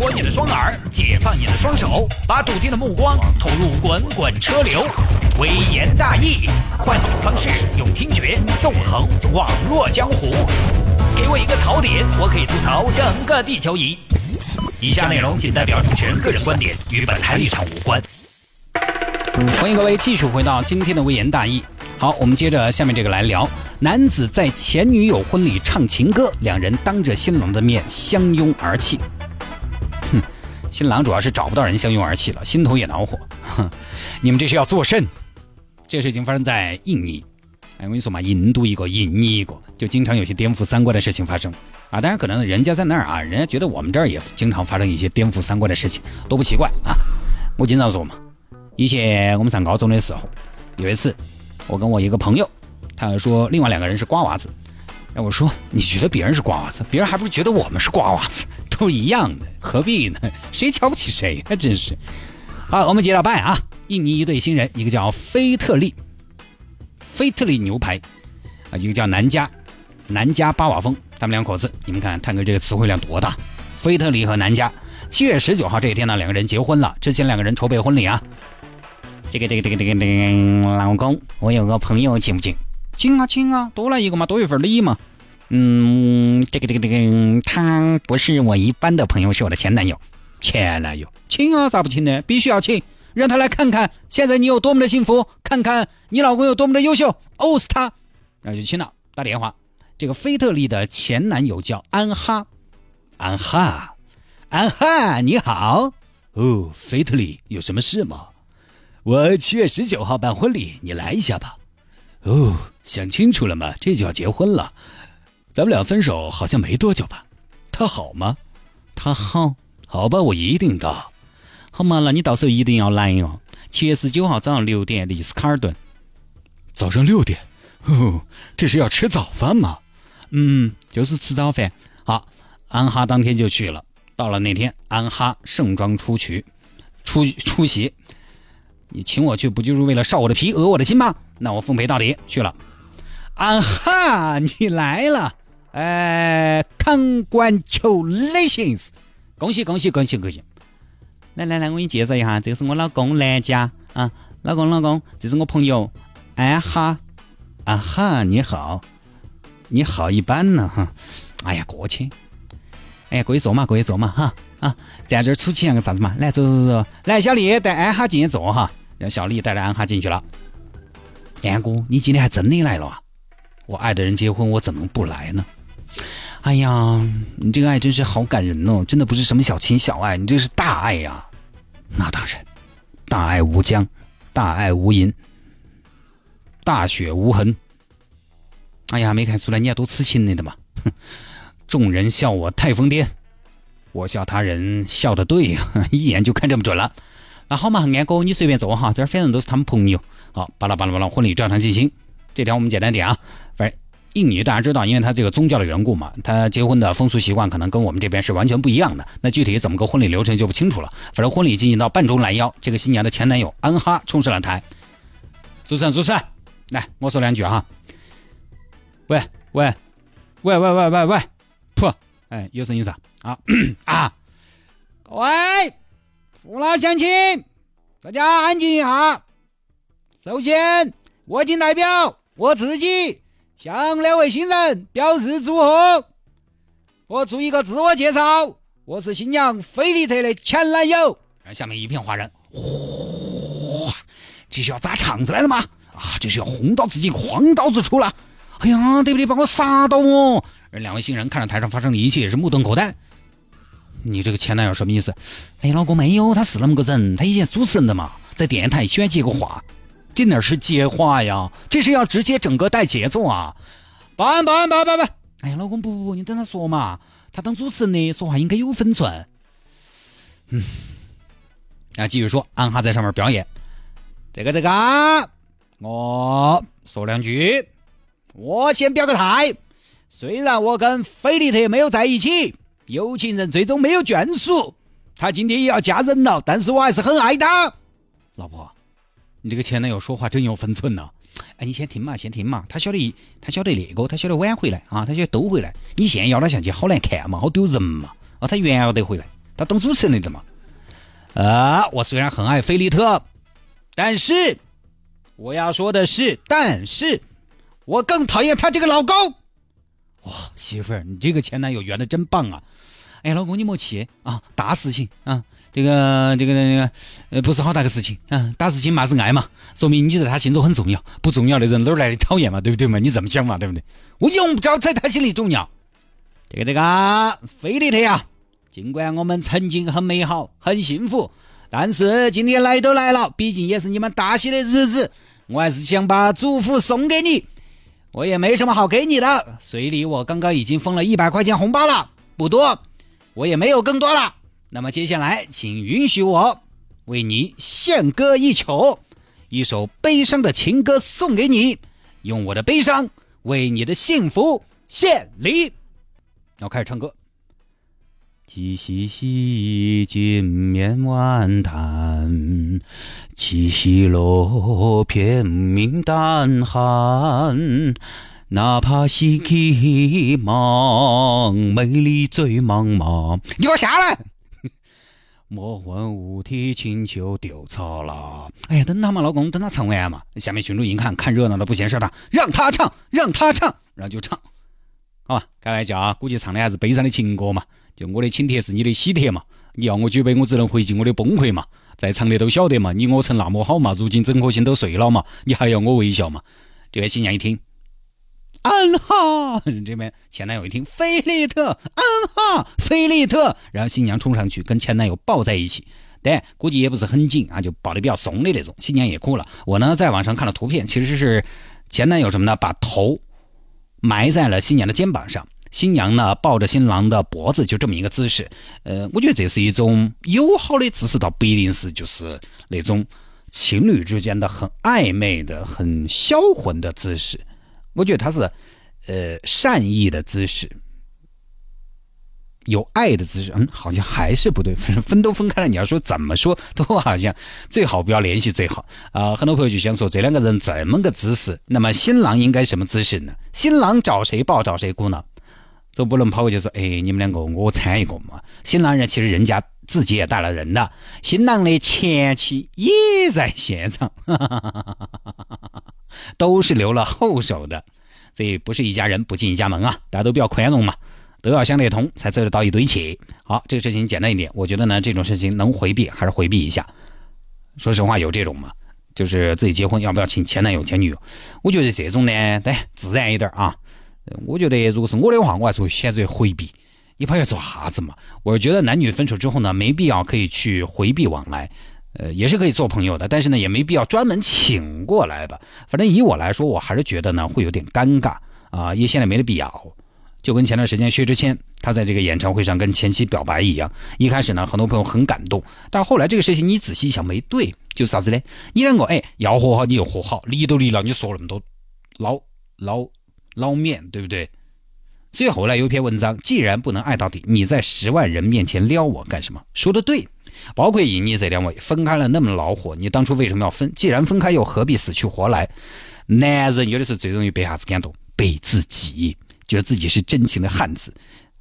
脱你的双耳，解放你的双手，把笃定的目光投入滚滚车流。微言大义，换种方式用听觉纵横网络江湖。给我一个槽点，我可以吐槽整个地球仪。以下内容仅代表主持人个人观点，与本台立场无关。欢迎各位继续回到今天的微言大义。好，我们接着下面这个来聊。男子在前女友婚礼唱情歌，两人当着新郎的面相拥而泣。新郎主要是找不到人相拥而泣了，心头也恼火。哼，你们这是要做甚？这事已经发生在印尼。哎，我跟你说嘛，印度一个，印尼一个，就经常有些颠覆三观的事情发生啊。当然，可能人家在那儿啊，人家觉得我们这儿也经常发生一些颠覆三观的事情，都不奇怪啊。我经常说嘛，以前我们上高中的时候，有一次，我跟我一个朋友，他说另外两个人是瓜娃子，哎，我说你觉得别人是瓜娃子，别人还不是觉得我们是瓜娃子，都一样的，何必呢？谁瞧不起谁啊？真是。好，我们接着拜啊。印尼一对新人，一个叫菲特利。菲特利牛排，啊，一个叫南加，南加巴瓦峰，他们两口子，你们看，探哥这个词汇量多大？菲特利和南加，七月十九号这一天呢，两个人结婚了。之前两个人筹备婚礼啊。这个这个这个这个这个老公，我有个朋友，请不请？请啊请啊，多来一个嘛，多一份礼嘛。嗯，这个这个这个，他不是我一般的朋友，是我的前男友。前男友，亲啊，咋不亲呢？必须要亲。让他来看看现在你有多么的幸福，看看你老公有多么的优秀，殴死他！然后就亲了，打电话。这个菲特利的前男友叫安哈，安哈，安哈，你好。哦，菲特利，有什么事吗？我七月十九号办婚礼，你来一下吧。哦，想清楚了吗？这就要结婚了。咱们俩分手好像没多久吧？他好吗？他好，好吧，我一定到。好嘛，那你到时候一定要来哦。七月十九号早上六点，丽思卡尔顿。早上六点，哦，这是要吃早饭吗？嗯，就是吃早饭。好，安哈当天就去了。到了那天，安哈盛装出去，出出席。你请我去，不就是为了烧我的皮，讹我的心吗？那我奉陪到底，去了。安哈，你来了，哎，Congratulations，恭喜恭喜恭喜恭喜！来来来，我给你介绍一下，这个是我老公南家。啊，老公老公，这是我朋友。安哈，啊哈，你好，你好一般呢哈，哎呀过去，哎呀过去坐嘛过去坐嘛哈。啊，在这儿出去像个啥子嘛，来走走走，来小丽带安哈进去坐哈，让小丽带着安哈进去了。安哥，你今天还真的来了啊？我爱的人结婚，我怎能不来呢？哎呀，你这个爱真是好感人哦！真的不是什么小情小爱，你这是大爱呀！那当然，大爱无疆，大爱无垠，大雪无痕。哎呀，没看出来你要多痴情的嘛！哼，众人笑我太疯癫，我笑他人笑得对呀，一眼就看这么准了。那好嘛，安哥你随便坐哈，这儿反正都是他们朋友。好，巴拉巴拉巴拉，婚礼照常进行。这条我们简单点啊，反正。印尼大家知道，因为他这个宗教的缘故嘛，他结婚的风俗习惯可能跟我们这边是完全不一样的。那具体怎么个婚礼流程就不清楚了。反正婚礼进行到半中拦腰，这个新娘的前男友安哈冲上了台。主持人，主持人，来我说两句哈。喂喂喂喂喂喂喂，噗，哎，有声音噻啊啊！各位父老乡亲，大家安静一下。首先，我仅代表我自己。向两位新人表示祝贺。我做一个自我介绍，我是新娘菲利特的前男友。下面一片哗然，哗，这是要砸场子来了吗？啊，这是要轰到自己黄刀子出了。哎呀，对不对？把我杀到我！而两位新人看着台上发生的一切，也是目瞪口呆。你这个前男友什么意思？哎，老公没有，他是那么个人，他以前主持人的嘛，在电台喜欢接个话。这哪是接话呀？这是要直接整个带节奏啊！保安，保安，保安，保安！哎呀，老公不不不，你等他说嘛。他当主持人的说话应该有分寸。嗯，啊，继续说，安哈在上面表演。这个，这个，我说两句。我先表个态。虽然我跟菲利特没有在一起，有情人最终没有眷属，他今天也要嫁人了，但是我还是很爱他，老婆。你这个前男友说话真有分寸呐！哎，你先听嘛，先听嘛。他晓得，他晓得那个，他晓得晚回来啊，他晓得都回来。你现在要他相机，好难看嘛，好丢人嘛。哦，他原要得回来，他当主持人的嘛。啊，我虽然很爱菲利特，但是我要说的是，但是我更讨厌他这个老公。哇，媳妇儿，你这个前男友圆的真棒啊！哎，老公你莫气啊，大事情啊，这个这个这个呃，不是好大个事情啊，大事情嘛是爱嘛，说明你在他心中很重要，不重要的人哪儿来的讨厌嘛，对不对嘛？你这么想嘛，对不对？我用不着在他心里重要。这个这个，菲利特呀，尽管我们曾经很美好、很幸福，但是今天来都来了，毕竟也是你们大喜的日子，我还是想把祝福送给你。我也没什么好给你的，随礼我刚刚已经封了一百块钱红包了，不多，我也没有更多了。那么接下来，请允许我为你献歌一曲，一首悲伤的情歌送给你，用我的悲伤为你的幸福献礼。要开始唱歌。七夕夕，金面万叹，七夕落，片明淡寒。哪怕西去忙，美丽最茫茫。你给我下来！莫问无题请求丢草了。哎呀，等他嘛，老公，等他唱完嘛。下面群众一看，看热闹的不嫌事大，让他唱，让他唱，然后就唱。好吧，开玩笑啊，估计唱的还是悲伤的情歌嘛。就我的请帖是你的喜帖嘛，你要我举杯，我只能回敬我的崩溃嘛。在场的都晓得嘛，你我曾那么好嘛，如今整颗心都碎了嘛，你还要我微笑嘛？这位新娘一听，安哈，这边前男友一听，菲利特，安哈，菲利特，然后新娘冲上去跟前男友抱在一起，但估计也不是很紧啊，就抱的比较松的那种。新娘也哭了。我呢在网上看了图片，其实是前男友什么呢，把头埋在了新娘的肩膀上。新娘呢抱着新郎的脖子，就这么一个姿势。呃，我觉得这是一种友好的姿势，倒不一定是就是那种情侣之间的很暧昧的、很销魂的姿势。我觉得他是呃善意的姿势，有爱的姿势。嗯，好像还是不对，反正分都分开了。你要说怎么说，都好像最好不要联系最好啊。很多朋友就想说，这两个人这么个姿势，那么新郎应该什么姿势呢？新郎找谁抱找谁哭呢？都不能跑过去说，哎，你们两个我参一个嘛。新郎人其实人家自己也带了人的，新郎的前妻也在现场，都是留了后手的。所以不是一家人不进一家门啊，大家都比较宽容嘛，都要想得通才走得到一堆去。好，这个事情简单一点，我觉得呢，这种事情能回避还是回避一下。说实话，有这种嘛，就是自己结婚要不要请前男友前女友？我觉得这种呢，得自然一点啊。我觉得，如果是我的话，我还是会选择回避。你跑去做啥子嘛？我觉得男女分手之后呢，没必要可以去回避往来，呃，也是可以做朋友的。但是呢，也没必要专门请过来吧。反正以我来说，我还是觉得呢，会有点尴尬啊，也现在没得必要。就跟前段时间薛之谦他在这个演唱会上跟前妻表白一样，一开始呢，很多朋友很感动，但后来这个事情你仔细一想，没对，就啥子呢？你两个哎，要和好你就和好，离都离了，你说那么多捞捞。捞面对不对？所以后来有篇文章，既然不能爱到底，你在十万人面前撩我干什么？说的对，包括以你这两位分开了那么恼火，你当初为什么要分？既然分开，又何必死去活来？男人有的时候最容易被啥子感动？被自己觉得自己是真情的汉子。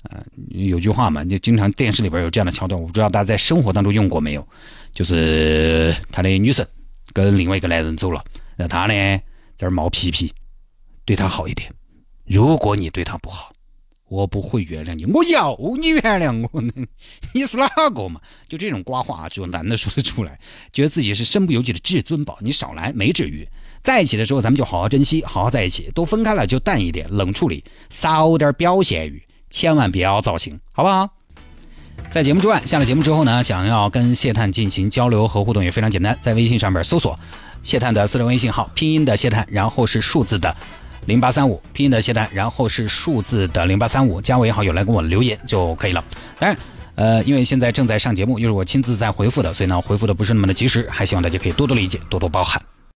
呃，有句话嘛，就经常电视里边有这样的桥段，我不知道大家在生活当中用过没有？就是他的女神跟另外一个男人走了，那他呢在这冒皮皮，对他好一点。如果你对他不好，我不会原谅你。我要你原谅我呢，你是哪个嘛？就这种瓜话，只有男的说得出来，觉得自己是身不由己的至尊宝。你少来，没至于。在一起的时候，咱们就好好珍惜，好好在一起。都分开了，就淡一点，冷处理，少点表现欲，千万别要造型，好不好？在节目之外，下了节目之后呢，想要跟谢探进行交流和互动也非常简单，在微信上面搜索谢探的私人微信号，拼音的谢探，然后是数字的。零八三五拼音的谢单，然后是数字的零八三五，加为好友来跟我留言就可以了。当然，呃，因为现在正在上节目，又是我亲自在回复的，所以呢，回复的不是那么的及时，还希望大家可以多多理解，多多包涵。